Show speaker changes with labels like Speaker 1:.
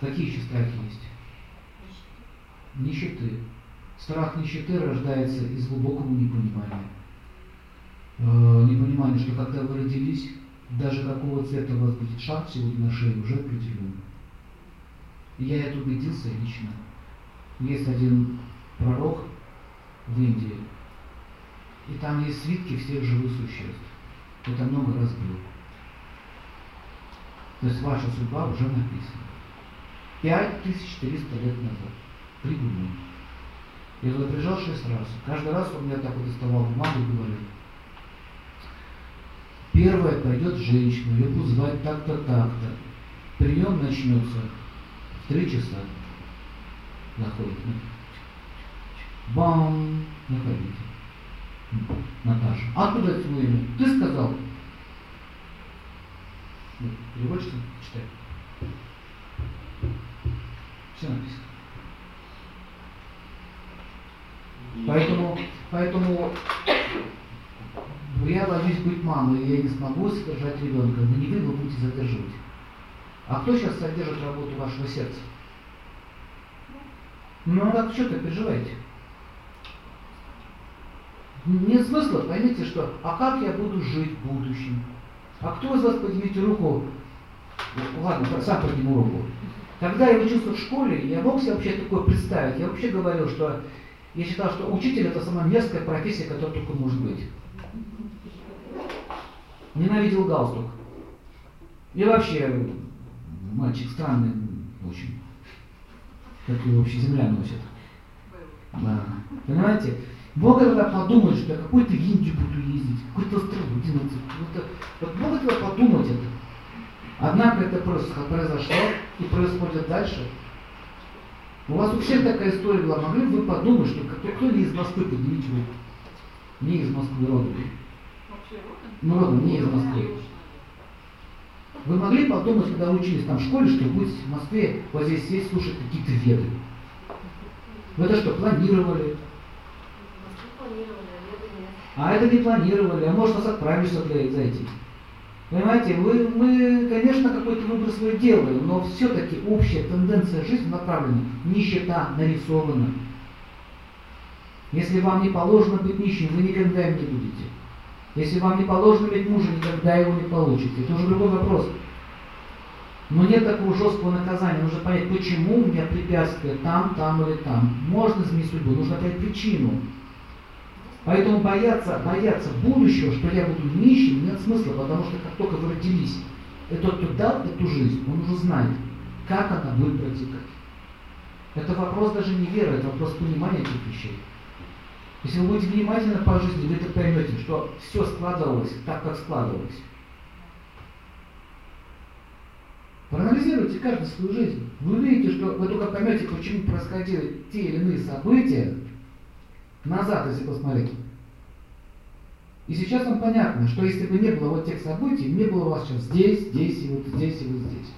Speaker 1: Какие еще страхи есть? Нищеты. Страх нищеты рождается из глубокого непонимания. Э, непонимание, что когда вы родились, даже какого цвета у вас будет шаг сегодня на шее, уже определен. И я это убедился лично. Есть один пророк в Индии, и там есть свитки всех живых существ. Это много раз было. То есть ваша судьба уже написана. 5300 лет назад. Придумал. Я туда приезжал шесть раз. Каждый раз он меня так вот доставал бумагу и говорил, первая пойдет женщина, ее будут звать так-то, так-то. Прием начнется в три часа. Заходит. Бам! Находите. Наташа. А откуда это твое имя? Ты сказал. Переводчик читай. Написано. Поэтому, поэтому я боюсь быть мамой, я не смогу содержать ребенка, но не вы его будете задерживать. А кто сейчас содержит работу вашего сердца? Ну, а так что ты переживаете? Нет смысла, поймите, что, а как я буду жить в будущем? А кто из вас, поднимите руку, ладно, сам подниму руку. Когда я учился в школе, я мог себе вообще такое представить. Я вообще говорил, что я считал, что учитель это самая мерзкая профессия, которая только может быть. Ненавидел галстук. И вообще, мальчик странный очень. Как его вообще земля носит. Да. Понимаете? Бог тогда подумает, что я какой-то Индию Однако это произошло и происходит дальше. У вас у всех такая история была. Могли бы вы подумать, что кто, не из Москвы, поднимите. Не из Москвы родом. Ну, родом, не из Москвы. Вы могли подумать, когда учились там в школе, что будете в Москве вот здесь сесть, слушать какие-то веды? Вы это что, планировали? А это не планировали, а может нас отправили сюда зайти. Понимаете, вы, мы, конечно, какой-то выбор свой делаем, но все-таки общая тенденция жизни направлена. Нищета нарисована. Если вам не положено быть нищим, вы никогда им не будете. Если вам не положено иметь мужа, никогда его не получите. Это уже другой вопрос. Но нет такого жесткого наказания. Нужно понять, почему у меня препятствие там, там или там. Можно изменить судьбу, нужно понять причину. Поэтому бояться, бояться будущего, что я буду нищим, нет смысла, потому что как только вы родились, и тот, кто дал эту жизнь, он уже знает, как она будет протекать. Это вопрос даже не веры, это вопрос понимания этих вещей. Если вы будете внимательны по жизни, вы это поймете, что все складывалось так, как складывалось. Проанализируйте каждую свою жизнь. Вы увидите, что вы только поймете, почему происходили те или иные события, назад, если посмотреть. И сейчас вам понятно, что если бы не было вот тех событий, не было вас сейчас здесь, здесь и вот здесь и вот здесь.